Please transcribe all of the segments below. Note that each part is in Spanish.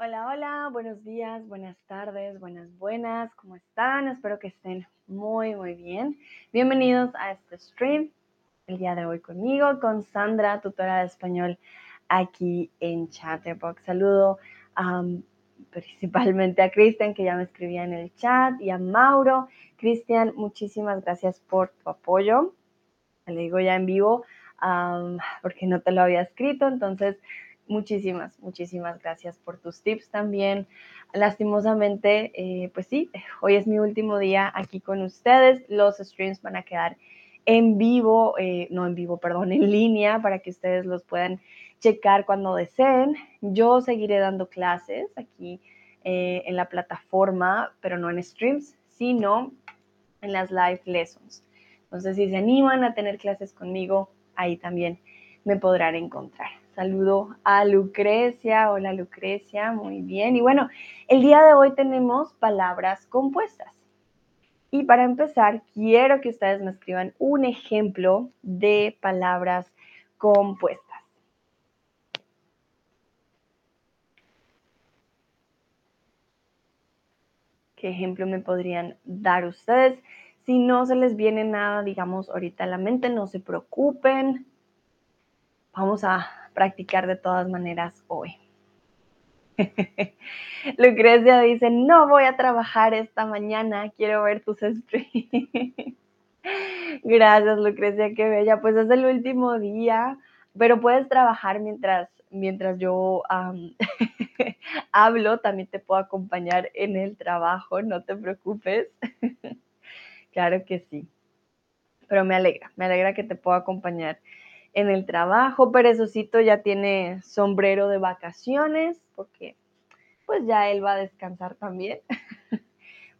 Hola, hola, buenos días, buenas tardes, buenas, buenas, ¿cómo están? Espero que estén muy, muy bien. Bienvenidos a este stream el día de hoy conmigo, con Sandra, tutora de español aquí en Chatterbox. Saludo principalmente a Cristian, que ya me escribía en el chat, y a Mauro. Cristian, muchísimas gracias por tu apoyo. Le digo ya en vivo porque no te lo había escrito, entonces muchísimas, muchísimas gracias por tus tips también. Lastimosamente, eh, pues sí, hoy es mi último día aquí con ustedes. Los streams van a quedar en vivo, eh, no en vivo, perdón, en línea para que ustedes los puedan checar cuando deseen. Yo seguiré dando clases aquí eh, en la plataforma, pero no en streams, sino en las live lessons. Entonces, si se animan a tener clases conmigo, ahí también me podrán encontrar. Saludo a Lucrecia. Hola Lucrecia, muy bien. Y bueno, el día de hoy tenemos palabras compuestas. Y para empezar, quiero que ustedes me escriban un ejemplo de palabras compuestas. ¿Qué ejemplo me podrían dar ustedes? Si no se les viene nada, digamos, ahorita a la mente, no se preocupen. Vamos a practicar de todas maneras hoy. Lucrecia dice, no voy a trabajar esta mañana, quiero ver tus streams. Gracias, Lucrecia, qué bella. Pues es el último día, pero puedes trabajar mientras, mientras yo hablo, también te puedo acompañar en el trabajo, no te preocupes. claro que sí. Pero me alegra, me alegra que te pueda acompañar en el trabajo. Perezocito ya tiene sombrero de vacaciones porque pues ya él va a descansar también.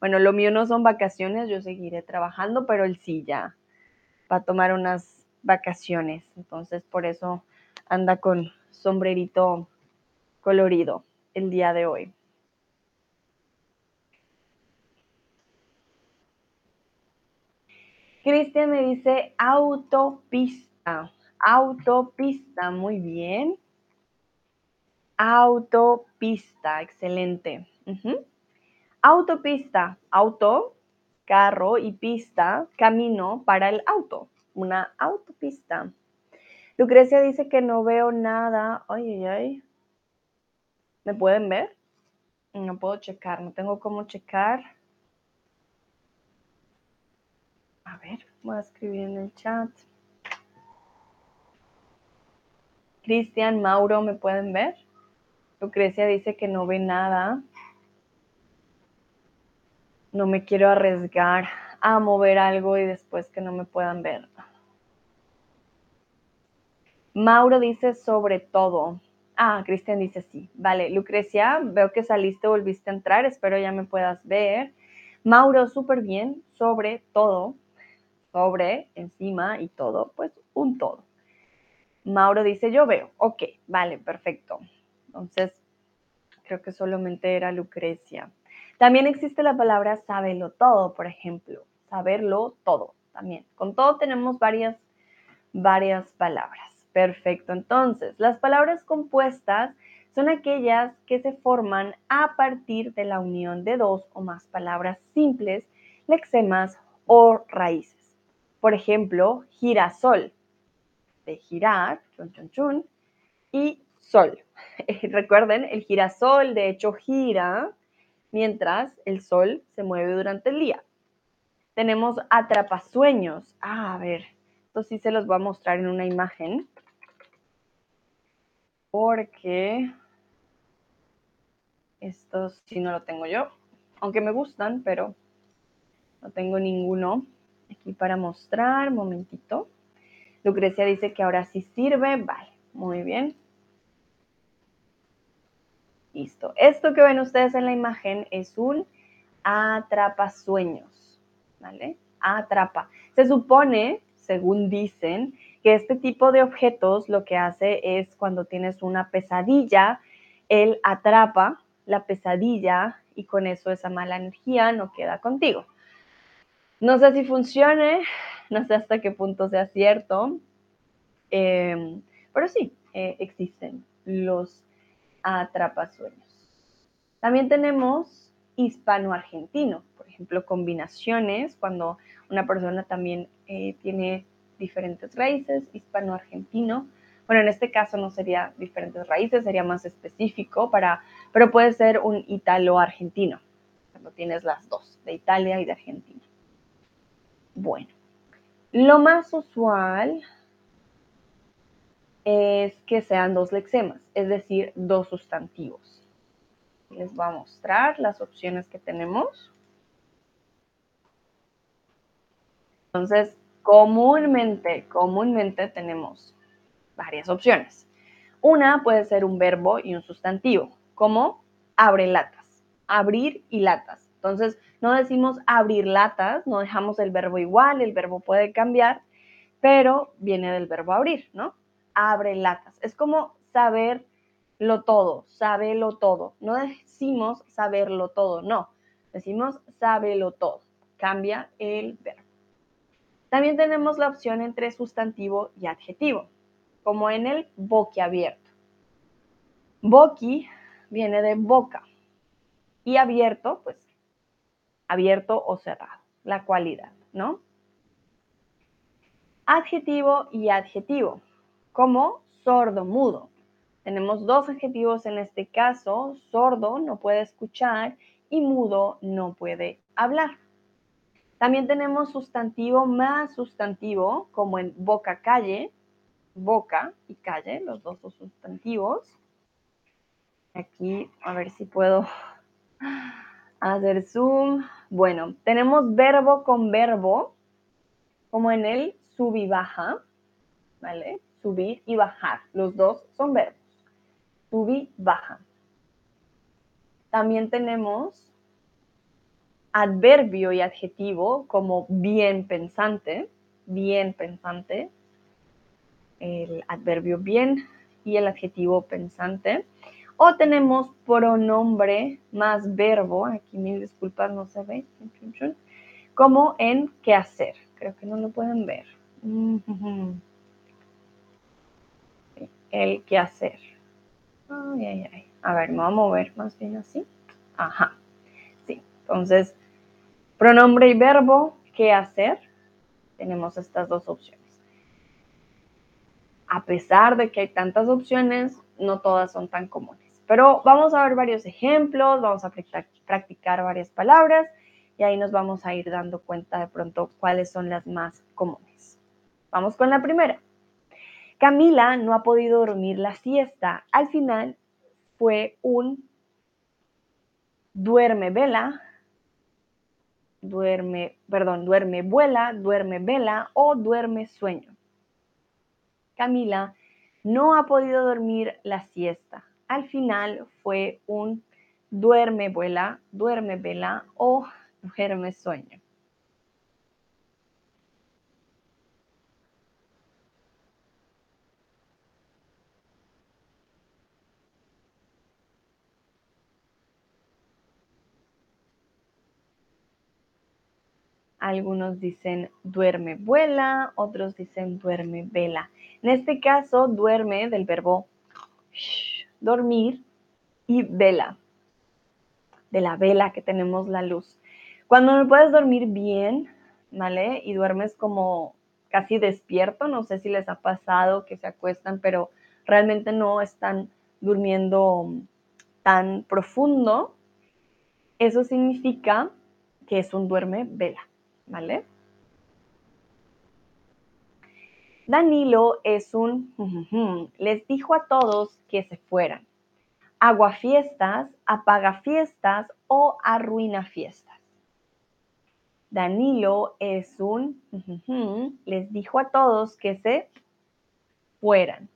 bueno, lo mío no son vacaciones, yo seguiré trabajando, pero él sí ya va a tomar unas vacaciones. Entonces por eso anda con sombrerito colorido el día de hoy. Cristian me dice autopista. Autopista, muy bien. Autopista, excelente. Autopista, auto, carro y pista, camino para el auto. Una autopista. Lucrecia dice que no veo nada. Ay, ay, ay. ¿Me pueden ver? No puedo checar, no tengo cómo checar. A ver, voy a escribir en el chat. Cristian, Mauro, ¿me pueden ver? Lucrecia dice que no ve nada. No me quiero arriesgar a mover algo y después que no me puedan ver. Mauro dice sobre todo. Ah, Cristian dice sí. Vale, Lucrecia, veo que saliste, volviste a entrar, espero ya me puedas ver. Mauro, súper bien, sobre todo, sobre, encima y todo, pues un todo. Mauro dice, yo veo. Ok, vale, perfecto. Entonces, creo que solamente era Lucrecia. También existe la palabra sábelo todo, por ejemplo. Saberlo todo también. Con todo tenemos varias, varias palabras. Perfecto. Entonces, las palabras compuestas son aquellas que se forman a partir de la unión de dos o más palabras simples, lexemas o raíces. Por ejemplo, girasol de girar, chun, chun, chun, y sol. Recuerden, el girasol de hecho gira mientras el sol se mueve durante el día. Tenemos atrapasueños. Ah, a ver, esto sí se los voy a mostrar en una imagen. Porque estos sí no lo tengo yo. Aunque me gustan, pero no tengo ninguno aquí para mostrar. Momentito. Lucrecia dice que ahora sí sirve. Vale, muy bien. Listo. Esto que ven ustedes en la imagen es un atrapasueños. ¿Vale? Atrapa. Se supone, según dicen, que este tipo de objetos lo que hace es cuando tienes una pesadilla, él atrapa la pesadilla y con eso esa mala energía no queda contigo. No sé si funcione, no sé hasta qué punto sea cierto, em, pero sí, eh, existen los atrapasueños. También tenemos hispano-argentino, por ejemplo, combinaciones, cuando una persona también eh, tiene diferentes raíces, hispano-argentino. Bueno, en este caso no sería diferentes raíces, sería más específico, para, pero puede ser un italo-argentino, cuando tienes las dos, de Italia y de Argentina. Bueno, lo más usual es que sean dos lexemas, es decir, dos sustantivos. Les voy a mostrar las opciones que tenemos. Entonces, comúnmente, comúnmente tenemos varias opciones. Una puede ser un verbo y un sustantivo, como abre latas, abrir y latas. Entonces, no decimos abrir latas, no dejamos el verbo igual, el verbo puede cambiar, pero viene del verbo abrir, ¿no? Abre latas. Es como saberlo todo, sábelo todo. No decimos saberlo todo, no. Decimos sábelo todo. Cambia el verbo. También tenemos la opción entre sustantivo y adjetivo, como en el boquiabierto. Boqui viene de boca y abierto, pues abierto o cerrado, la cualidad, ¿no? Adjetivo y adjetivo, como sordo, mudo. Tenemos dos adjetivos en este caso, sordo no puede escuchar y mudo no puede hablar. También tenemos sustantivo más sustantivo, como en boca, calle, boca y calle, los dos sustantivos. Aquí, a ver si puedo hacer zoom. Bueno, tenemos verbo con verbo, como en el sub y baja, ¿vale? Subir y bajar, los dos son verbos. Subir, baja. También tenemos adverbio y adjetivo como bien pensante, bien pensante, el adverbio bien y el adjetivo pensante. O tenemos pronombre más verbo, aquí mil disculpas, no se ve, como en qué hacer. Creo que no lo pueden ver. El qué hacer. Ay, ay, ay. A ver, me voy a mover más bien así. Ajá. Sí, entonces, pronombre y verbo, qué hacer. Tenemos estas dos opciones. A pesar de que hay tantas opciones, no todas son tan comunes. Pero vamos a ver varios ejemplos, vamos a practicar varias palabras y ahí nos vamos a ir dando cuenta de pronto cuáles son las más comunes. Vamos con la primera. Camila no ha podido dormir la siesta. Al final fue un duerme vela, duerme, perdón, duerme vuela, duerme vela o duerme sueño. Camila no ha podido dormir la siesta al final fue un duerme, vuela, duerme, vela o duerme, sueño. Algunos dicen duerme, vuela, otros dicen duerme, vela. En este caso, duerme del verbo dormir y vela, de la vela que tenemos la luz. Cuando no puedes dormir bien, ¿vale? Y duermes como casi despierto, no sé si les ha pasado que se acuestan, pero realmente no están durmiendo tan profundo, eso significa que es un duerme vela, ¿vale? Danilo es un, les dijo a todos que se fueran. Agua fiestas, apaga fiestas o arruina fiestas. Danilo es un, les dijo a todos que se fueran.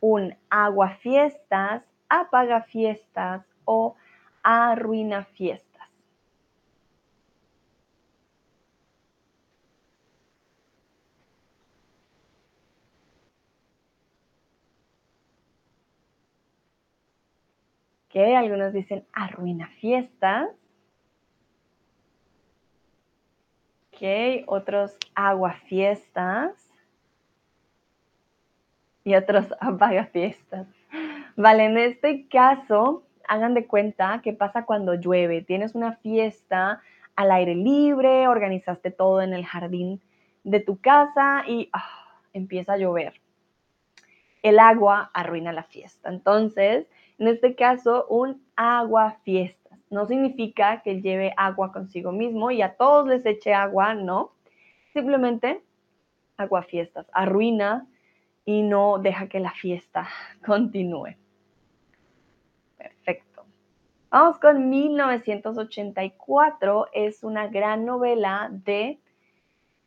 Un agua fiestas, apaga fiestas o arruina fiestas. Algunos dicen arruina fiestas. Ok, otros agua fiestas. Y otros apaga fiestas. Vale, en este caso, hagan de cuenta que pasa cuando llueve. Tienes una fiesta al aire libre, organizaste todo en el jardín de tu casa y ah, empieza a llover. El agua arruina la fiesta. Entonces, en este caso, un agua fiestas. No significa que lleve agua consigo mismo y a todos les eche agua, no. Simplemente agua fiestas. Arruina y no deja que la fiesta continúe. Perfecto. Vamos con 1984. Es una gran novela de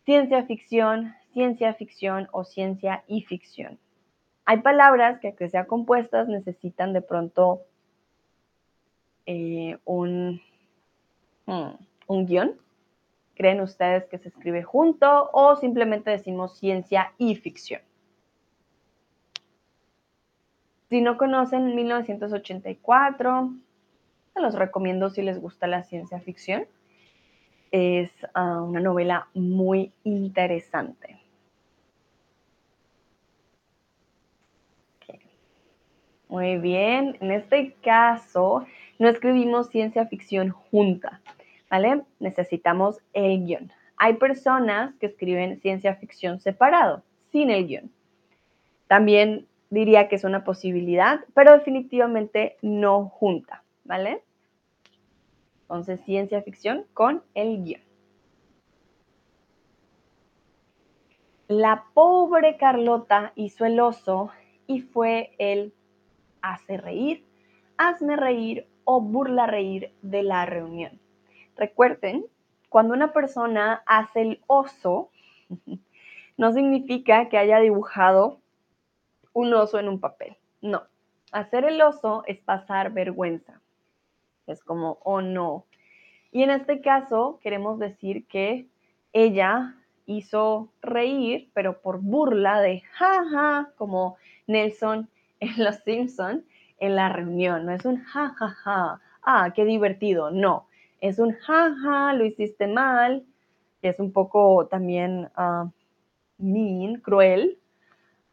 ciencia ficción, ciencia ficción o ciencia y ficción. Hay palabras que, que sean compuestas, necesitan de pronto eh, un, hmm, un guion. ¿Creen ustedes que se escribe junto o simplemente decimos ciencia y ficción? Si no conocen 1984, se los recomiendo si les gusta la ciencia ficción. Es ah, una novela muy interesante. Muy bien, en este caso no escribimos ciencia ficción junta, ¿vale? Necesitamos el guion. Hay personas que escriben ciencia ficción separado, sin el guion. También diría que es una posibilidad, pero definitivamente no junta, ¿vale? Entonces, ciencia ficción con el guion. La pobre Carlota hizo el oso y fue el hace reír, hazme reír o burla reír de la reunión. Recuerden, cuando una persona hace el oso, no significa que haya dibujado un oso en un papel. No, hacer el oso es pasar vergüenza. Es como, oh no. Y en este caso queremos decir que ella hizo reír, pero por burla de jaja, como Nelson en Los Simpson en la reunión. No es un ja, ja, ja, ah, qué divertido. No, es un ja, ja, lo hiciste mal. Es un poco también uh, mean, cruel.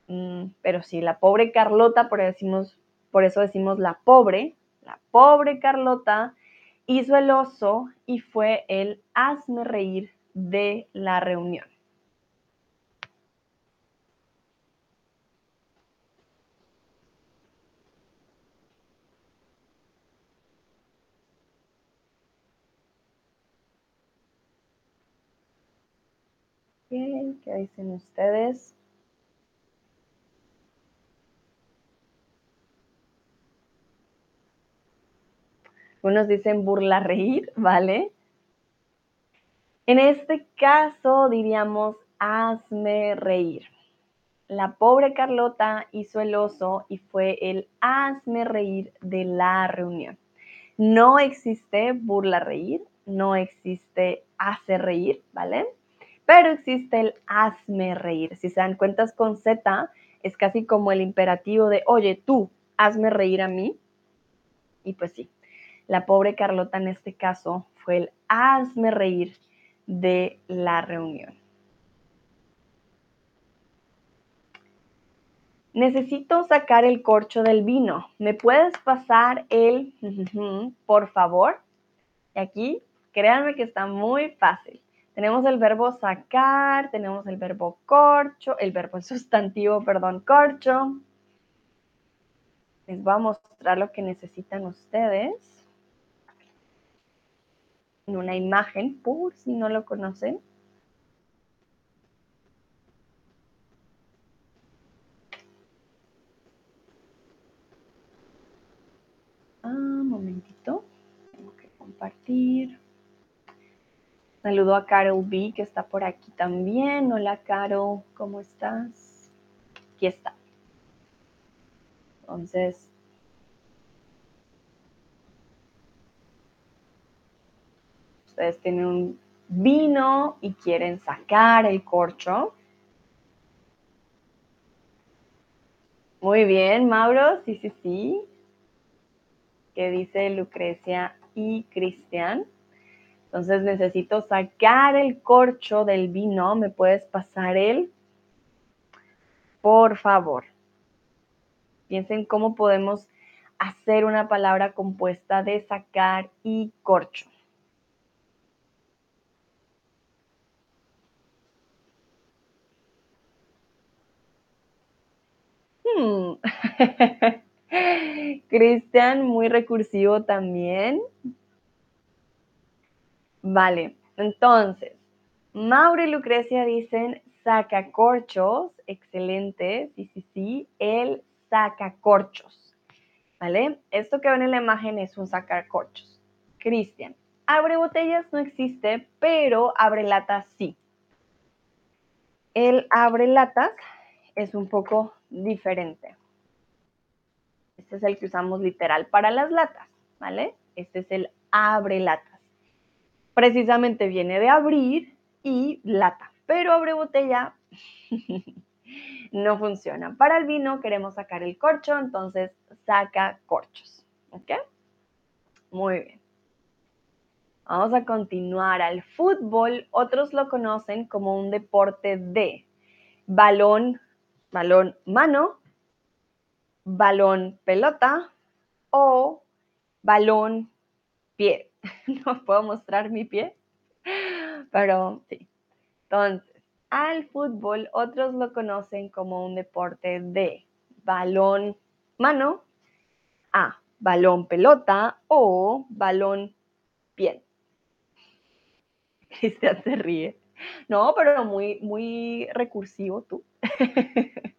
Mm, pero sí, la pobre Carlota, por, decimos, por eso decimos la pobre, la pobre Carlota hizo el oso y fue el hazme reír de la reunión. ¿Qué dicen ustedes? Unos dicen burla reír, ¿vale? En este caso diríamos hazme reír. La pobre Carlota hizo el oso y fue el hazme reír de la reunión. No existe burla reír, no existe hace reír, ¿vale? Pero existe el hazme reír. Si se dan cuentas con Z, es casi como el imperativo de, oye, tú, hazme reír a mí. Y pues sí, la pobre Carlota en este caso fue el hazme reír de la reunión. Necesito sacar el corcho del vino. ¿Me puedes pasar el, por favor? Y aquí, créanme que está muy fácil. Tenemos el verbo sacar, tenemos el verbo corcho, el verbo sustantivo, perdón, corcho. Les voy a mostrar lo que necesitan ustedes en una imagen, por si no lo conocen. Ah, un momentito. Tengo que compartir. Saludo a Carol B, que está por aquí también. Hola, Carol, ¿cómo estás? Aquí está. Entonces, ustedes tienen un vino y quieren sacar el corcho. Muy bien, Mauro, sí, sí, sí. ¿Qué dice Lucrecia y Cristian? Entonces necesito sacar el corcho del vino. ¿Me puedes pasar él? Por favor. Piensen cómo podemos hacer una palabra compuesta de sacar y corcho. Hmm. Cristian, muy recursivo también. Vale, entonces, Mauro y Lucrecia dicen sacacorchos, excelente, sí, sí, sí, el sacacorchos, ¿vale? Esto que ven en la imagen es un sacacorchos. Cristian, abre botellas no existe, pero abre latas sí. El abre latas es un poco diferente. Este es el que usamos literal para las latas, ¿vale? Este es el abre latas. Precisamente viene de abrir y lata, pero abre botella no funciona. Para el vino queremos sacar el corcho, entonces saca corchos, ¿ok? Muy bien. Vamos a continuar al fútbol. Otros lo conocen como un deporte de balón, balón mano, balón pelota o balón pie. No puedo mostrar mi pie, pero sí. Entonces, al fútbol otros lo conocen como un deporte de balón mano, a balón pelota o balón pie. Cristian se ríe. No, pero muy, muy recursivo tú.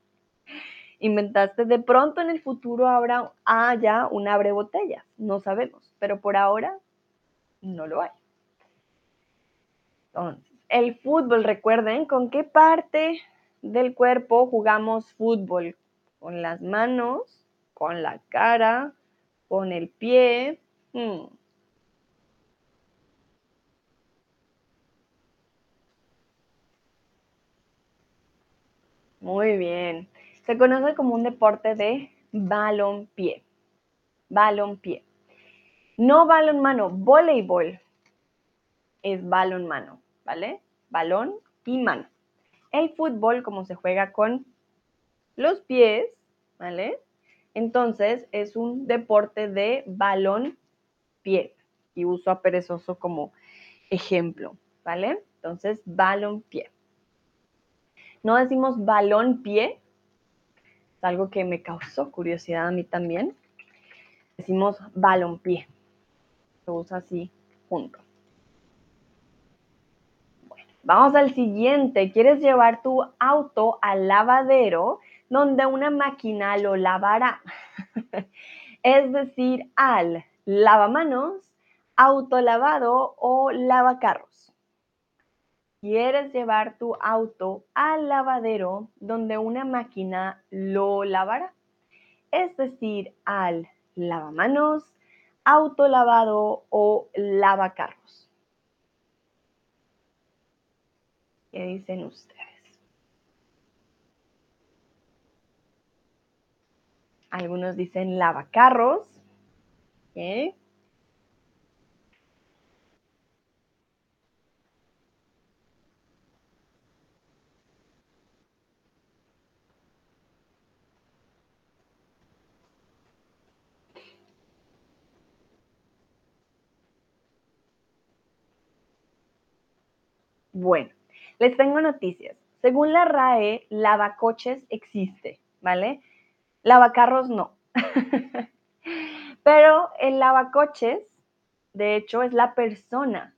inventaste. De pronto en el futuro habrá haya un abre botella, no sabemos, pero por ahora no lo hay. Entonces, el fútbol, recuerden, ¿con qué parte del cuerpo jugamos fútbol? Con las manos, con la cara, con el pie. Hmm. Muy bien. Se conoce como un deporte de balón-pie. Balón-pie. No balón-mano, voleibol es balón-mano, ¿vale? Balón y mano. El fútbol, como se juega con los pies, ¿vale? Entonces es un deporte de balón-pie. Y uso a perezoso como ejemplo, ¿vale? Entonces, balón-pie. No decimos balón-pie, es algo que me causó curiosidad a mí también. Decimos balonpié. Se usa así junto. Vamos al siguiente. ¿Quieres llevar tu auto al lavadero donde una máquina lo lavará? es decir, al lavamanos, autolavado o lavacarros quieres llevar tu auto al lavadero donde una máquina lo lavará, es decir, al lavamanos, autolavado o lavacarros. ¿Qué dicen ustedes? Algunos dicen lavacarros. ¿okay? Bueno, les tengo noticias. Según la RAE, lavacoches existe, ¿vale? Lavacarros no. Pero el lavacoches, de hecho, es la persona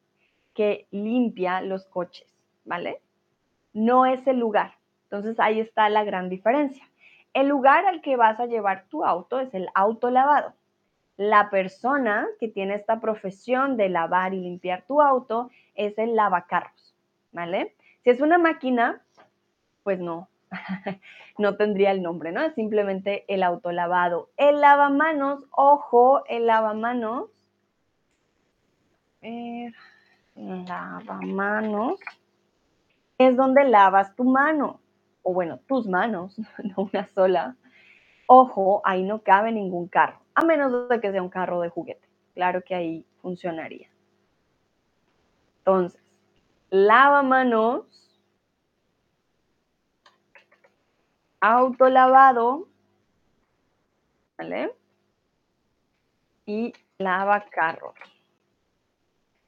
que limpia los coches, ¿vale? No es el lugar. Entonces ahí está la gran diferencia. El lugar al que vas a llevar tu auto es el auto lavado. La persona que tiene esta profesión de lavar y limpiar tu auto es el lavacarros. ¿Vale? Si es una máquina, pues no, no tendría el nombre, ¿no? Es simplemente el autolavado. El lavamanos, ojo, el lavamanos. El lavamanos es donde lavas tu mano, o bueno, tus manos, no una sola. Ojo, ahí no cabe ningún carro, a menos de que sea un carro de juguete. Claro que ahí funcionaría. Entonces, lavamanos, autolavado, ¿vale? y lavacarros.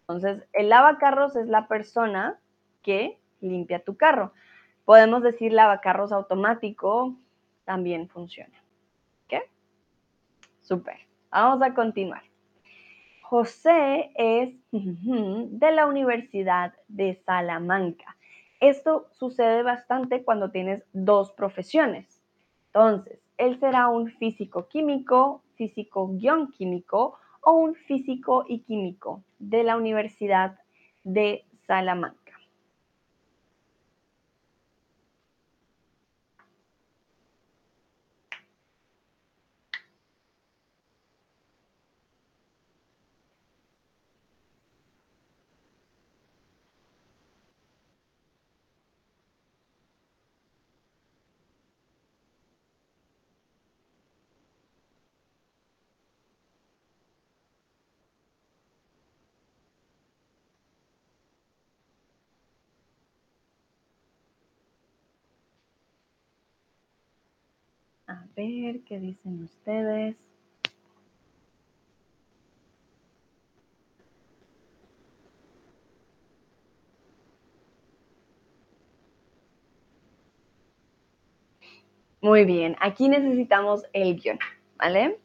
Entonces, el lavacarros es la persona que limpia tu carro. Podemos decir lavacarros automático, también funciona. ¿Qué? Súper. Vamos a continuar. José es de la Universidad de Salamanca. Esto sucede bastante cuando tienes dos profesiones. Entonces, él será un físico químico, físico guion químico o un físico y químico de la Universidad de Salamanca. A ver qué dicen ustedes. Muy bien, aquí necesitamos el guion, ¿vale?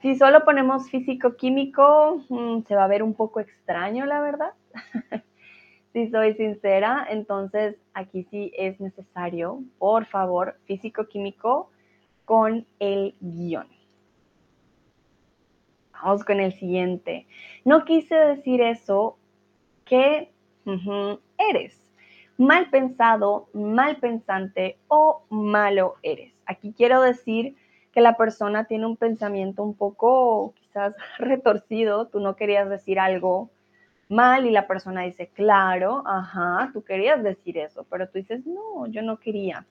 Si solo ponemos físico-químico, mm, se va a ver un poco extraño, la verdad. si soy sincera, entonces aquí sí es necesario, por favor, físico-químico con el guion. Vamos con el siguiente. No quise decir eso que eres. Mal pensado, mal pensante o malo eres. Aquí quiero decir que la persona tiene un pensamiento un poco quizás retorcido. Tú no querías decir algo mal y la persona dice, claro, ajá, tú querías decir eso, pero tú dices, no, yo no quería.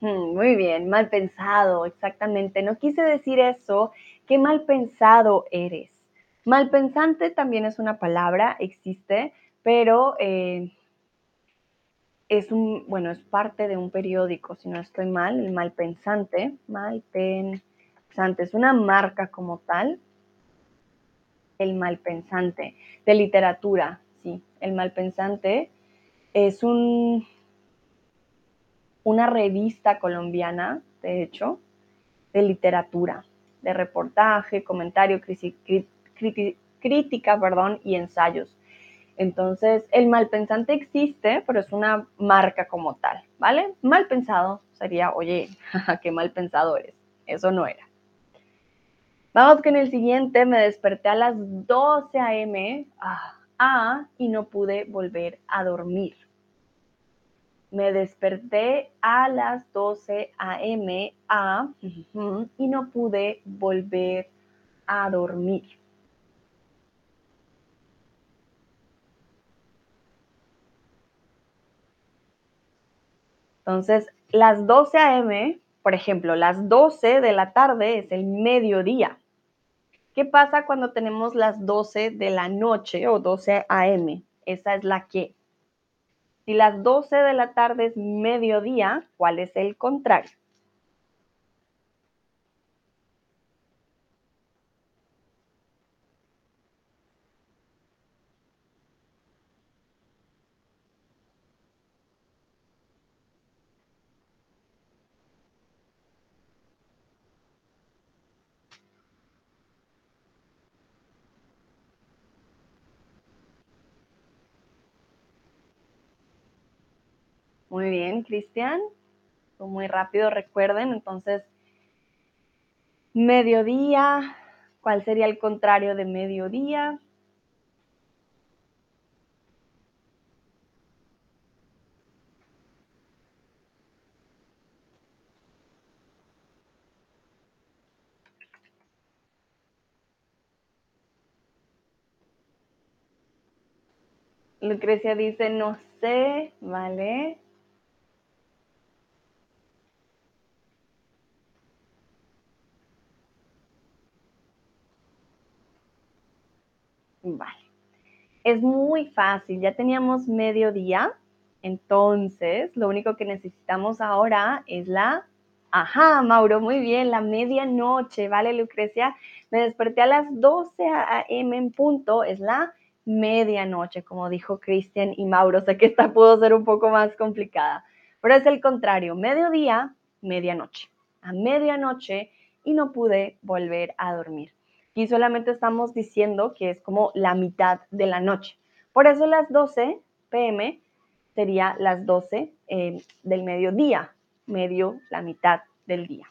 Mm, muy bien, mal pensado, exactamente. No quise decir eso, qué mal pensado eres. Mal pensante también es una palabra, existe, pero eh, es un, bueno, es parte de un periódico, si no estoy mal, el Malpensante, Malpensante, es una marca como tal, el Malpensante, de literatura, sí, el Malpensante es un, una revista colombiana, de hecho, de literatura, de reportaje, comentario, crítica, perdón, y ensayos. Entonces, el mal pensante existe, pero es una marca como tal, ¿vale? Mal pensado sería, oye, qué mal pensado eres. Eso no era. Vamos con el siguiente. Me desperté a las 12 a.m. Ah, y no pude volver a dormir. Me desperté a las 12 a.m. A, y no pude volver a dormir. Entonces, las 12 a.m., por ejemplo, las 12 de la tarde es el mediodía. ¿Qué pasa cuando tenemos las 12 de la noche o 12 a.m.? Esa es la que. Si las 12 de la tarde es mediodía, ¿cuál es el contrario? Muy bien, Cristian. Muy rápido, recuerden. Entonces, mediodía, ¿cuál sería el contrario de mediodía? Lucrecia dice, no sé, ¿vale? Vale. Es muy fácil, ya teníamos mediodía, entonces lo único que necesitamos ahora es la... Ajá, Mauro, muy bien, la medianoche, ¿vale, Lucrecia? Me desperté a las 12 a.m. en punto, es la medianoche, como dijo Cristian y Mauro. Sé que esta pudo ser un poco más complicada, pero es el contrario, mediodía, medianoche. A medianoche y no pude volver a dormir. Aquí solamente estamos diciendo que es como la mitad de la noche. Por eso las 12 pm sería las 12 eh, del mediodía, medio, la mitad del día.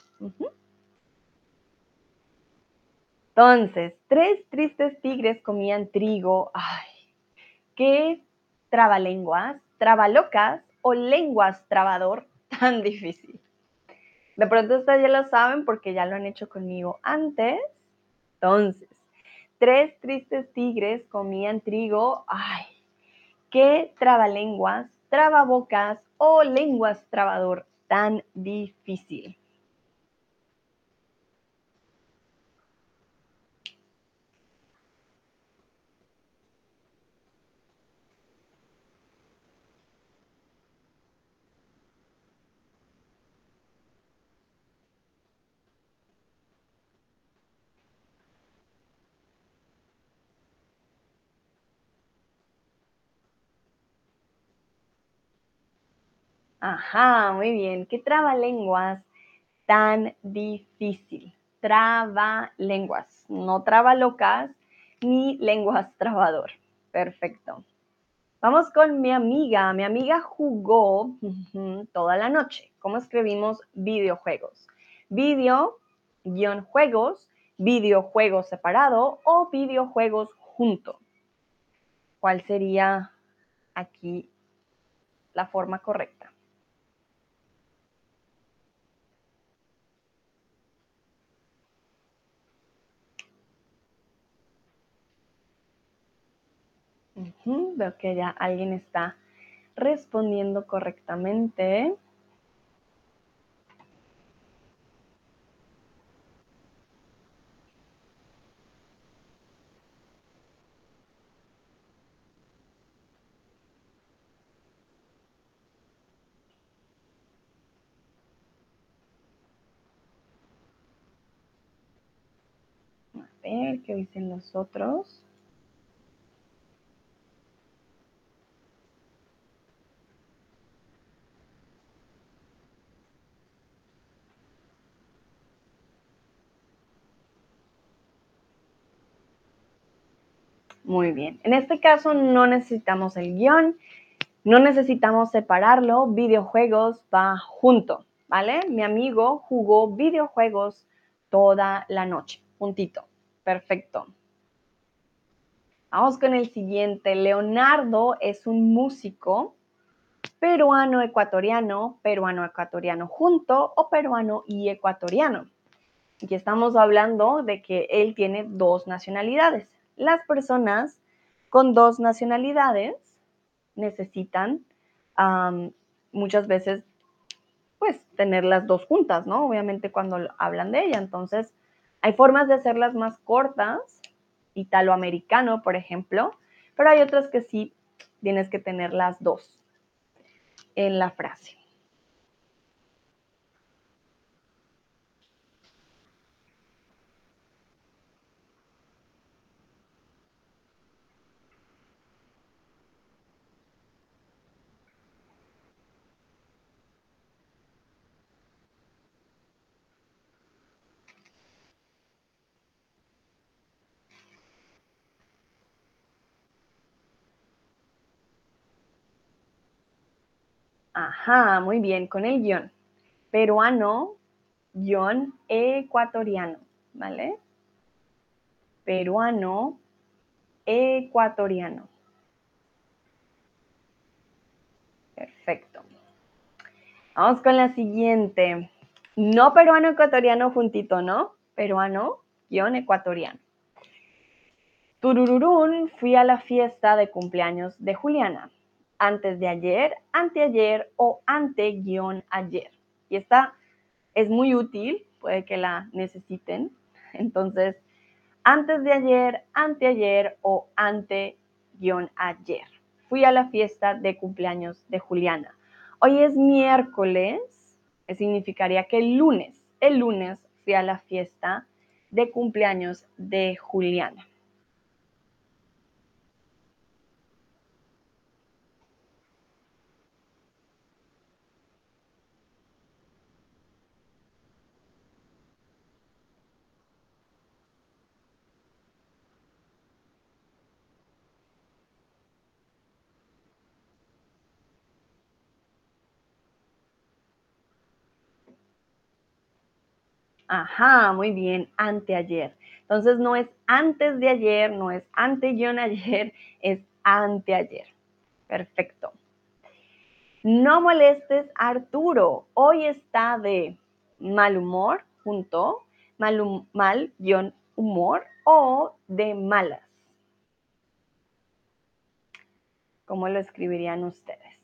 Entonces, tres tristes tigres comían trigo. Ay, qué trabalenguas, trabalocas o lenguas trabador tan difícil. De pronto ustedes ya lo saben porque ya lo han hecho conmigo antes. Entonces, tres tristes tigres comían trigo. Ay, qué trabalenguas, trababocas o lenguas trabador tan difícil. Ajá, muy bien. ¿Qué trabalenguas tan difícil? Trabalenguas, no locas ni lenguas trabador. Perfecto. Vamos con mi amiga. Mi amiga jugó toda la noche. ¿Cómo escribimos videojuegos? Video, guion juegos, videojuegos separado o videojuegos junto. ¿Cuál sería aquí la forma correcta? Veo que ya alguien está respondiendo correctamente. A ver qué dicen los otros. Muy bien. En este caso no necesitamos el guion, no necesitamos separarlo. Videojuegos va junto, ¿vale? Mi amigo jugó videojuegos toda la noche, juntito. Perfecto. Vamos con el siguiente. Leonardo es un músico peruano ecuatoriano, peruano ecuatoriano junto o peruano y ecuatoriano. Aquí estamos hablando de que él tiene dos nacionalidades las personas con dos nacionalidades necesitan muchas veces pues tener las dos juntas, ¿no? Obviamente cuando hablan de ella. Entonces, hay formas de hacerlas más cortas, italoamericano, por ejemplo, pero hay otras que sí tienes que tener las dos en la frase. Ajá, muy bien, con el guion. Peruano, guion ecuatoriano, ¿vale? Peruano, ecuatoriano. Perfecto. Vamos con la siguiente. No peruano ecuatoriano juntito, ¿no? Peruano, guion ecuatoriano. Turururún, fui a la fiesta de cumpleaños de Juliana. Antes de ayer, anteayer o ante-ayer. Y esta es muy útil, puede que la necesiten. Entonces, antes de ayer, anteayer o ante-ayer. Fui a la fiesta de cumpleaños de Juliana. Hoy es miércoles, significaría que el lunes, el lunes fui a la fiesta de cumpleaños de Juliana. Ajá, muy bien, anteayer. Entonces no es antes de ayer, no es ante ayer, es anteayer. Perfecto. No molestes a Arturo. Hoy está de mal humor, junto, mal, guion humor o de malas. ¿Cómo lo escribirían ustedes?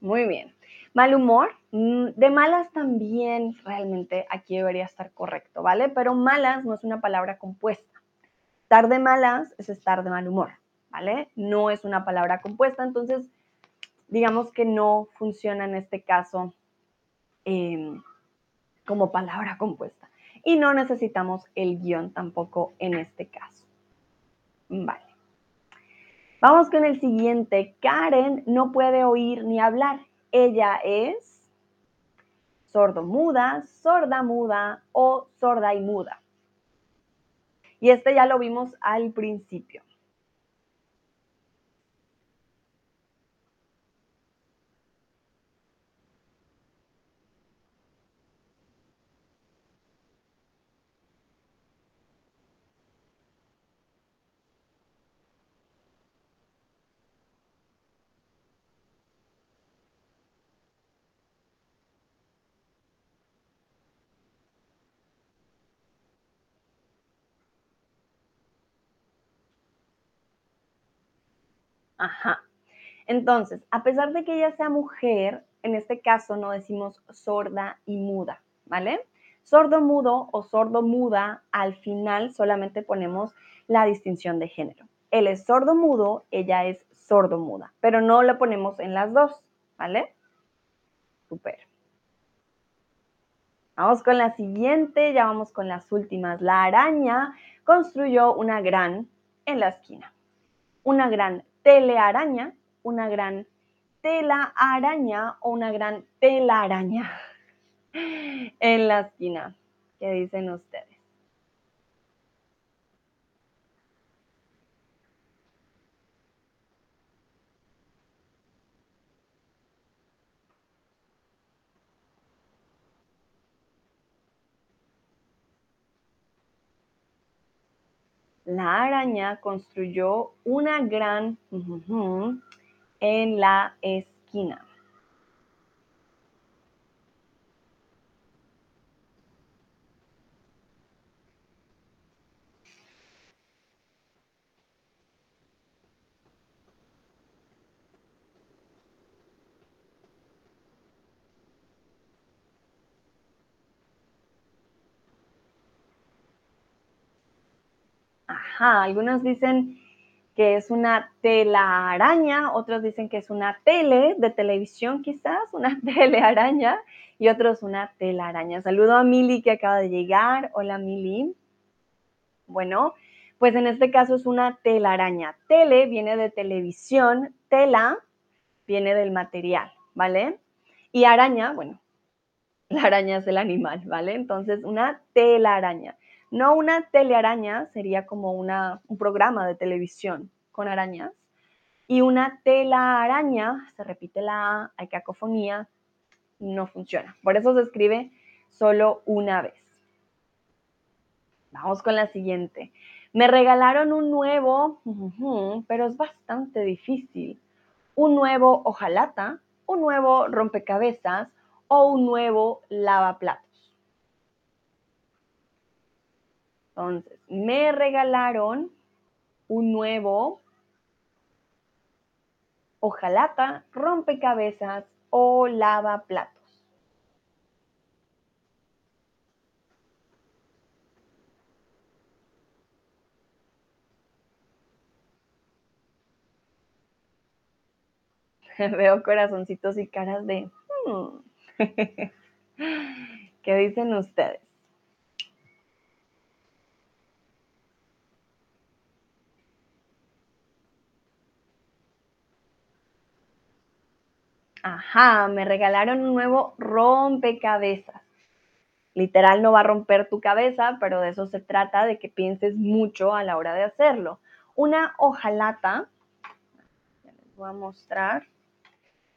Muy bien. Mal humor, mm, de malas también realmente aquí debería estar correcto, ¿vale? Pero malas no es una palabra compuesta. Estar de malas es estar de mal humor, ¿vale? No es una palabra compuesta, entonces digamos que no funciona en este caso em, como palabra compuesta. Y no necesitamos el guion tampoco en este caso. Vale. Vamos con el siguiente. Karen no puede oír ni hablar. Ella es sordo-muda, sorda-muda o sorda y muda. Y este ya lo vimos al principio. Ajá. Entonces, a pesar de que ella sea mujer, en este caso no decimos sorda y muda, ¿vale? Sordo mudo o sordo muda, al final solamente ponemos la distinción de género. Él es sordo mudo, ella es sordo muda, pero no lo ponemos en las dos, ¿vale? Super. Vamos con la siguiente, ya vamos con las últimas. La araña construyó una gran en la esquina. Una gran telearaña, una gran tela araña o una gran telaraña en la esquina. ¿Qué dicen ustedes? La araña construyó una gran en la esquina. Algunos dicen que es una telaraña, otros dicen que es una tele de televisión quizás, una telearaña, y otros una telaraña. Saludo a Mili que acaba de llegar. Hola Mili. Bueno, pues en este caso es una telaraña. Tele viene de televisión, tela viene del material, ¿vale? Y araña, bueno, La araña es el animal, ¿vale? Entonces, una telaraña. No una telearaña, sería como una, un programa de televisión con arañas. Y una telaraña, se repite la A, hay cacofonía, no funciona. Por eso se escribe solo una vez. Vamos con la siguiente. Me regalaron un nuevo, pero es bastante difícil. Un nuevo hojalata, un nuevo rompecabezas o un nuevo lavaplatos. Entonces, me regalaron un nuevo hojalata, rompecabezas o lavaplatos. Veo corazoncitos y caras de... Hmm". ¿Qué dicen ustedes? Ajá, me regalaron un nuevo rompecabezas. Literal no va a romper tu cabeza, pero de eso se trata, de que pienses mucho a la hora de hacerlo. Una hojalata, les voy a mostrar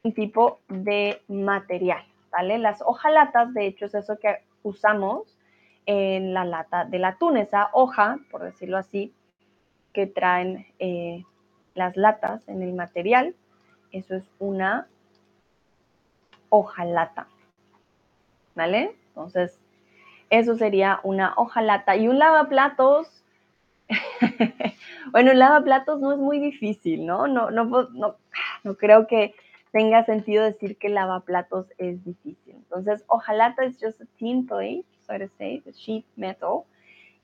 un tipo de material, ¿vale? Las hojalatas, de hecho, es eso que usamos en la lata del atún, esa hoja, por decirlo así, que traen eh, las latas en el material. Eso es una hojalata. ¿Vale? Entonces, eso sería una hojalata. Y un lavaplatos, bueno, un lavaplatos no es muy difícil, ¿no? No, no, no, no creo que tenga sentido decir que lavaplatos es difícil. Entonces, hojalata es just a tin plate, so to say, the sheet metal.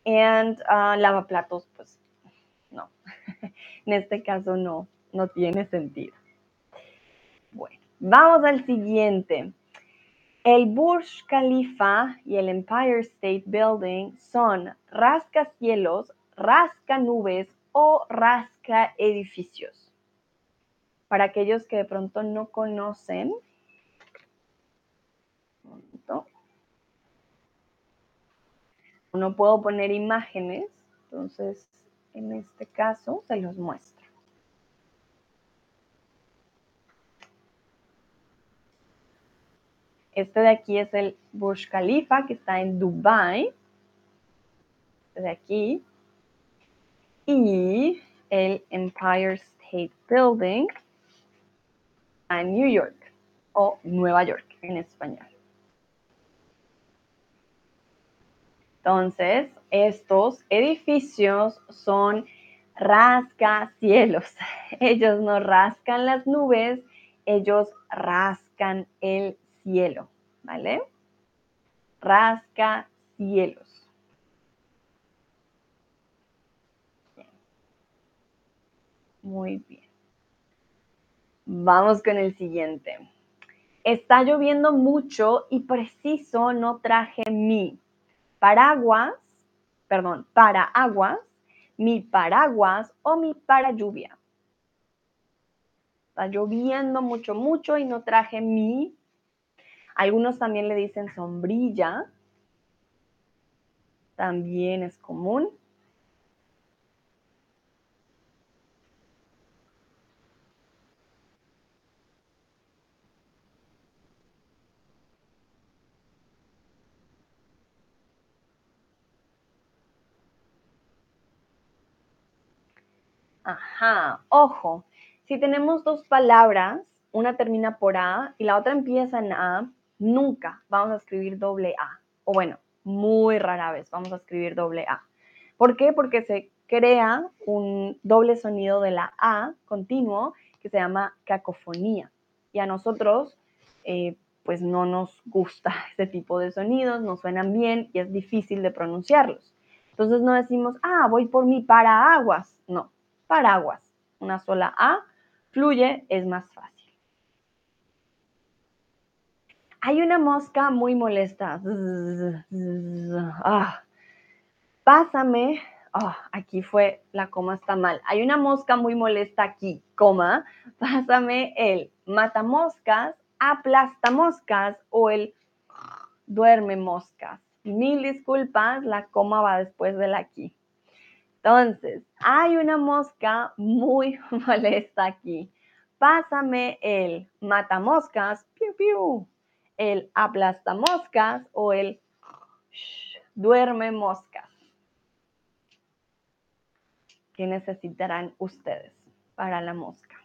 And uh, lavaplatos, pues, no. en este caso no, no tiene sentido. Vamos al siguiente. El Burj Khalifa y el Empire State Building son rascacielos, rascanubes o rasca edificios. Para aquellos que de pronto no conocen, no puedo poner imágenes, entonces en este caso se los muestro. Este de aquí es el Burj Khalifa, que está en Dubai. Este de aquí. Y el Empire State Building en New York o Nueva York en español. Entonces, estos edificios son rascacielos. Ellos no rascan las nubes, ellos rascan el cielo, ¿vale? Rasca cielos. Muy bien. Vamos con el siguiente. Está lloviendo mucho y preciso no traje mi paraguas, perdón, para aguas, mi paraguas o mi para lluvia. Está lloviendo mucho, mucho y no traje mi algunos también le dicen sombrilla. También es común. Ajá, ojo, si tenemos dos palabras, una termina por A y la otra empieza en A, nunca vamos a escribir doble A. O bueno, muy rara vez vamos a escribir doble A. ¿Por qué? Porque se crea un doble sonido de la A continuo que se llama cacofonía. Y a nosotros, eh, pues no nos gusta ese tipo de sonidos, no suenan bien y es difícil de pronunciarlos. Entonces no decimos, ah, voy por mi paraguas. No, paraguas. Una sola A fluye, es más fácil. Hay una mosca muy molesta. Ah. Pásame. Ah, aquí fue, la coma está mal. Hay una mosca muy molesta aquí, coma. Pásame el matamoscas, aplastamoscas o el duerme moscas. Mil disculpas, la coma va después de la aquí. Entonces, hay una mosca muy molesta aquí. Pásame el mata moscas, piu, piu, el aplasta moscas o el duerme moscas. ¿Qué necesitarán ustedes para la mosca?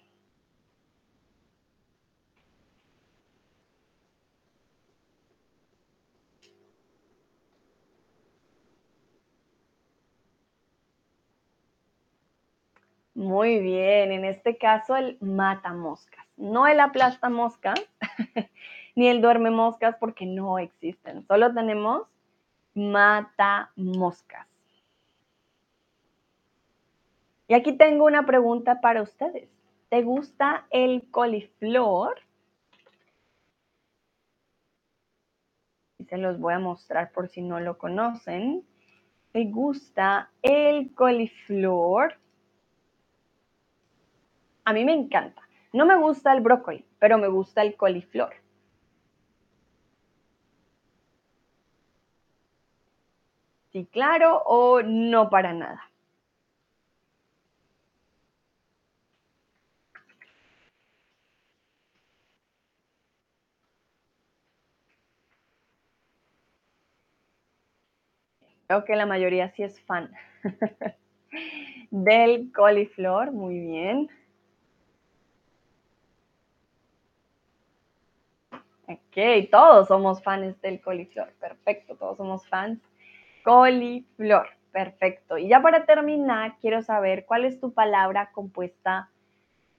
Muy bien, en este caso el mata moscas, no el aplasta moscas, ni el duerme moscas porque no existen, solo tenemos mata moscas. Y aquí tengo una pregunta para ustedes. ¿Te gusta el coliflor? Y se los voy a mostrar por si no lo conocen. ¿Te gusta el coliflor? A mí me encanta. No me gusta el brócoli, pero me gusta el coliflor. Sí, claro o no para nada. Creo que la mayoría sí es fan del coliflor, muy bien. Ok, todos somos fans del coliflor, perfecto, todos somos fans. Coliflor, perfecto. Y ya para terminar, quiero saber cuál es tu palabra compuesta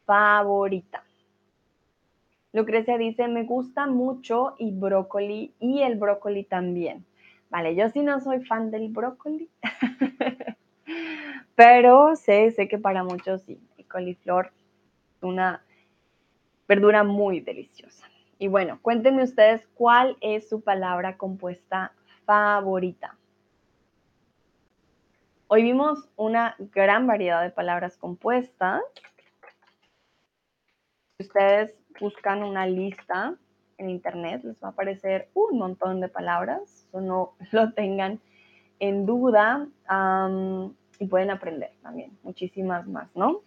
favorita. Lucrecia dice, me gusta mucho y brócoli y el brócoli también. Vale, yo sí no soy fan del brócoli, pero sé, sé que para muchos sí, el coliflor es una verdura muy deliciosa. Y bueno, cuéntenme ustedes cuál es su palabra compuesta favorita. Hoy vimos una gran variedad de palabras compuestas. Si ustedes buscan una lista en internet, les va a aparecer un montón de palabras. Eso no lo tengan en duda y pueden aprender también muchísimas más, ¿no?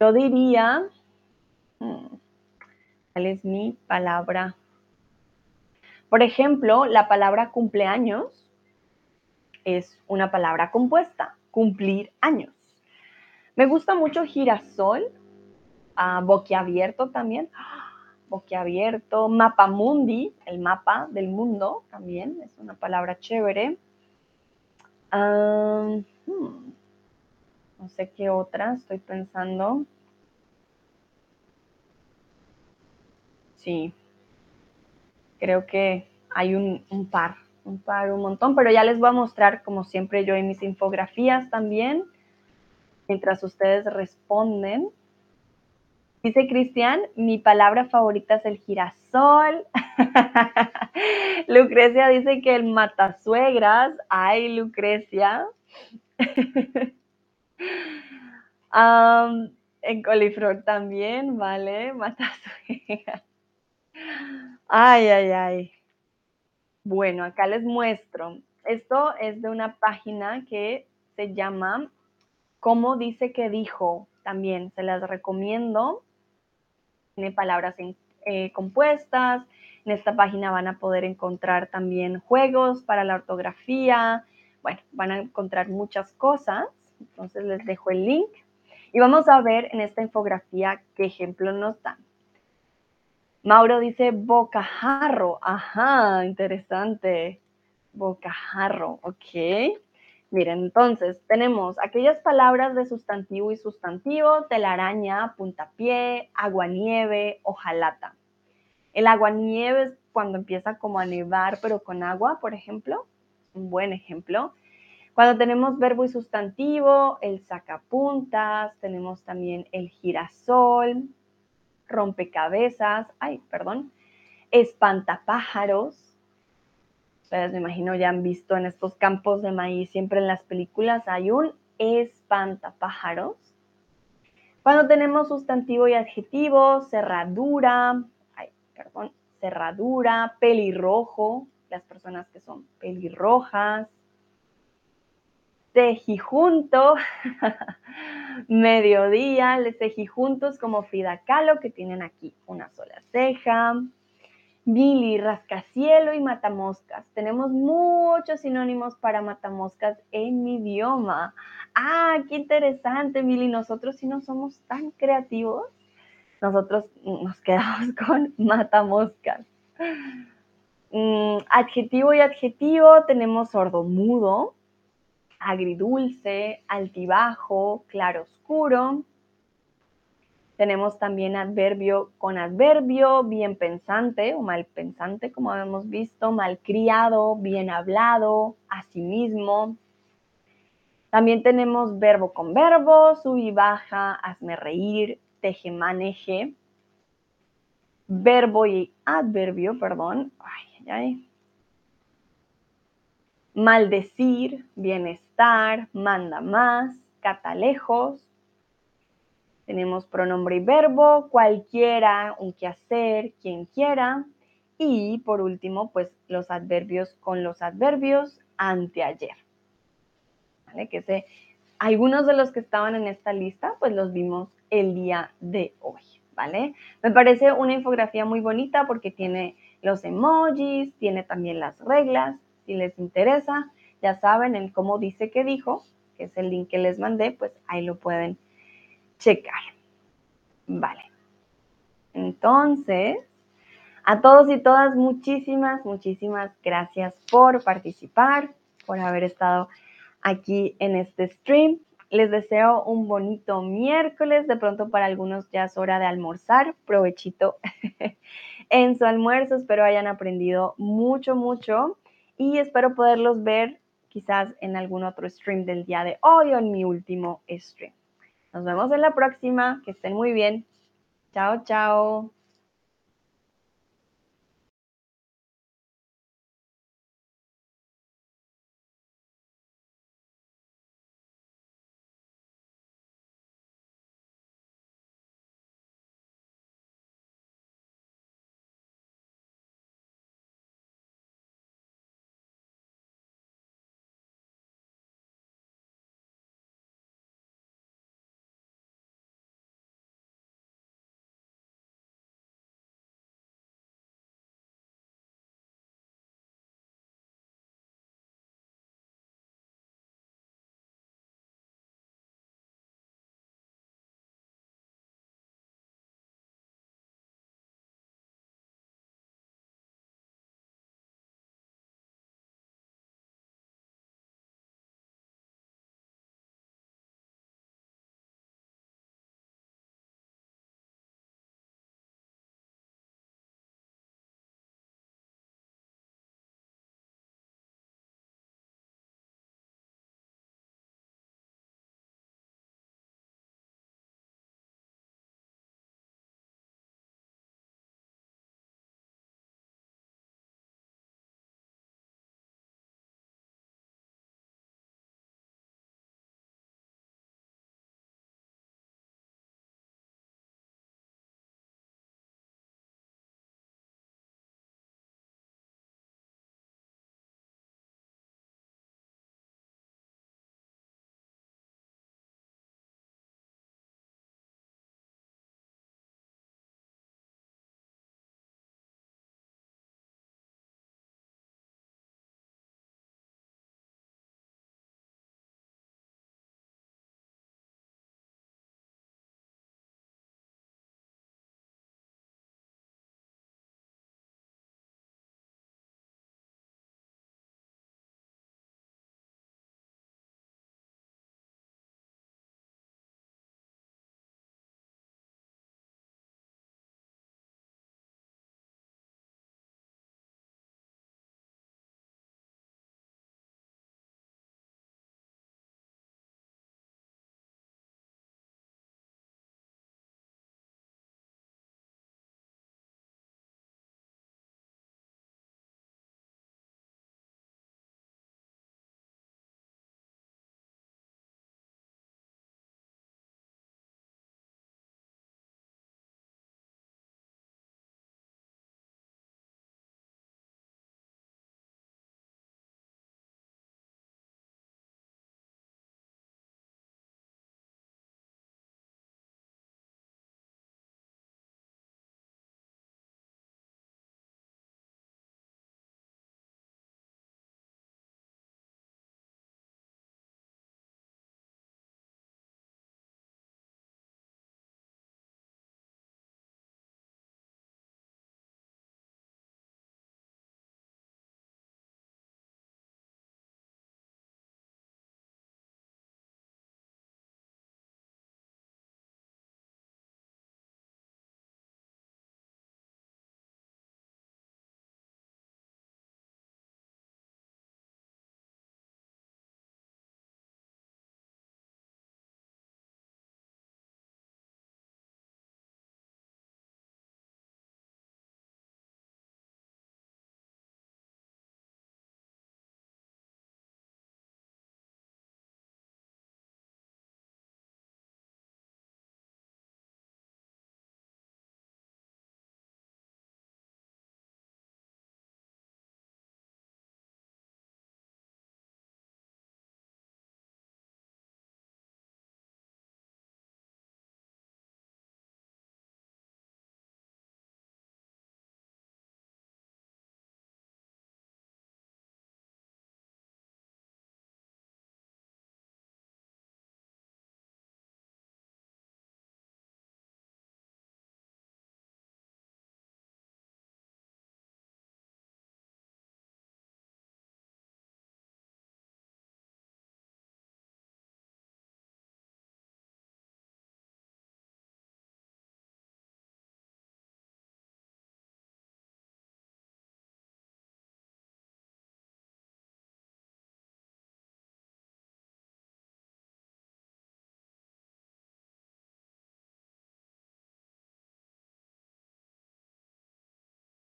Yo diría, hmm, ¿Cuál es mi palabra? Por ejemplo, la palabra cumpleaños es una palabra compuesta, cumplir años. Me gusta mucho girasol, uh, boquiabierto también, boquiabierto, mapamundi, el mapa del mundo también, es una palabra chévere. Hmm, no sé qué otra, estoy pensando. Sí, creo que hay un, par, un par, un montón, pero ya les voy a mostrar, como siempre yo en mis infografías también, mientras ustedes responden. Dice Cristian, mi palabra favorita es el girasol. Lucrecia dice que el matasuegras. Ay, Lucrecia. en coliflor también, ¿vale? Matasuegras. Ay, ay, ay. Bueno, acá les muestro. Esto es de una página que se llama ¿Cómo dice que dijo? También se las recomiendo. Tiene palabras eh, compuestas. En esta página van a poder encontrar también juegos para la ortografía. Bueno, van a encontrar muchas cosas. Entonces les dejo el link. Y vamos a ver en esta infografía qué ejemplo nos dan. Mauro dice bocajarro. Ajá, interesante. Bocajarro, ok. Miren, entonces tenemos aquellas palabras de sustantivo y sustantivo, telaraña, puntapié, aguanieve, hojalata. El aguanieve es cuando empieza como a nevar, pero con agua, por ejemplo. Un buen ejemplo. Cuando tenemos verbo y sustantivo, el sacapuntas, tenemos también el girasol, rompecabezas, ay, perdón, espantapájaros. Ustedes me imagino ya han visto en estos campos de maíz, siempre en las películas hay un espantapájaros. Cuando tenemos sustantivo y adjetivo, cerradura, ay, perdón, cerradura, pelirrojo, las personas que son pelirrojas, tejijunto, mediodía, les como Frida Kahlo, que tienen aquí una sola ceja, Billy, rascacielo y matamoscas. Tenemos muchos sinónimos para matamoscas en mi idioma. Ah, qué interesante, Billy. Nosotros si no somos tan creativos. Nosotros nos quedamos con matamoscas. Mm, adjetivo y adjetivo tenemos sordomudo, agridulce, altibajo, claroscuro. Tenemos también adverbio con adverbio, bien pensante o mal pensante, como hemos visto, malcriado, bien hablado, asimismo. También tenemos verbo con verbo, sub y baja, hazme reír, teje maneje. Verbo y adverbio, perdón. Maldecir, bienestar, manda más, catalejos, tenemos pronombre y verbo, cualquiera, un quehacer, quien quiera. Y por último, pues los adverbios con los adverbios anteayer. ¿Vale? Que sé, algunos de los que estaban en esta lista, pues los vimos el día de hoy. ¿Vale? Me parece una infografía muy bonita porque tiene los emojis, tiene también las reglas. Si les interesa, ya saben el cómo dice que dijo, que es el link que les mandé, pues ahí lo pueden checar. Vale. Entonces, a todos y todas, muchísimas, muchísimas gracias por participar, por haber estado aquí en este stream. Les deseo un bonito miércoles. De pronto para algunos ya es hora de almorzar. Provechito en su almuerzo. Espero hayan aprendido mucho, mucho. Y espero poderlos ver quizás en algún otro stream del día de hoy o en mi último stream. Nos vemos en la próxima. Que estén muy bien. Chao, chao.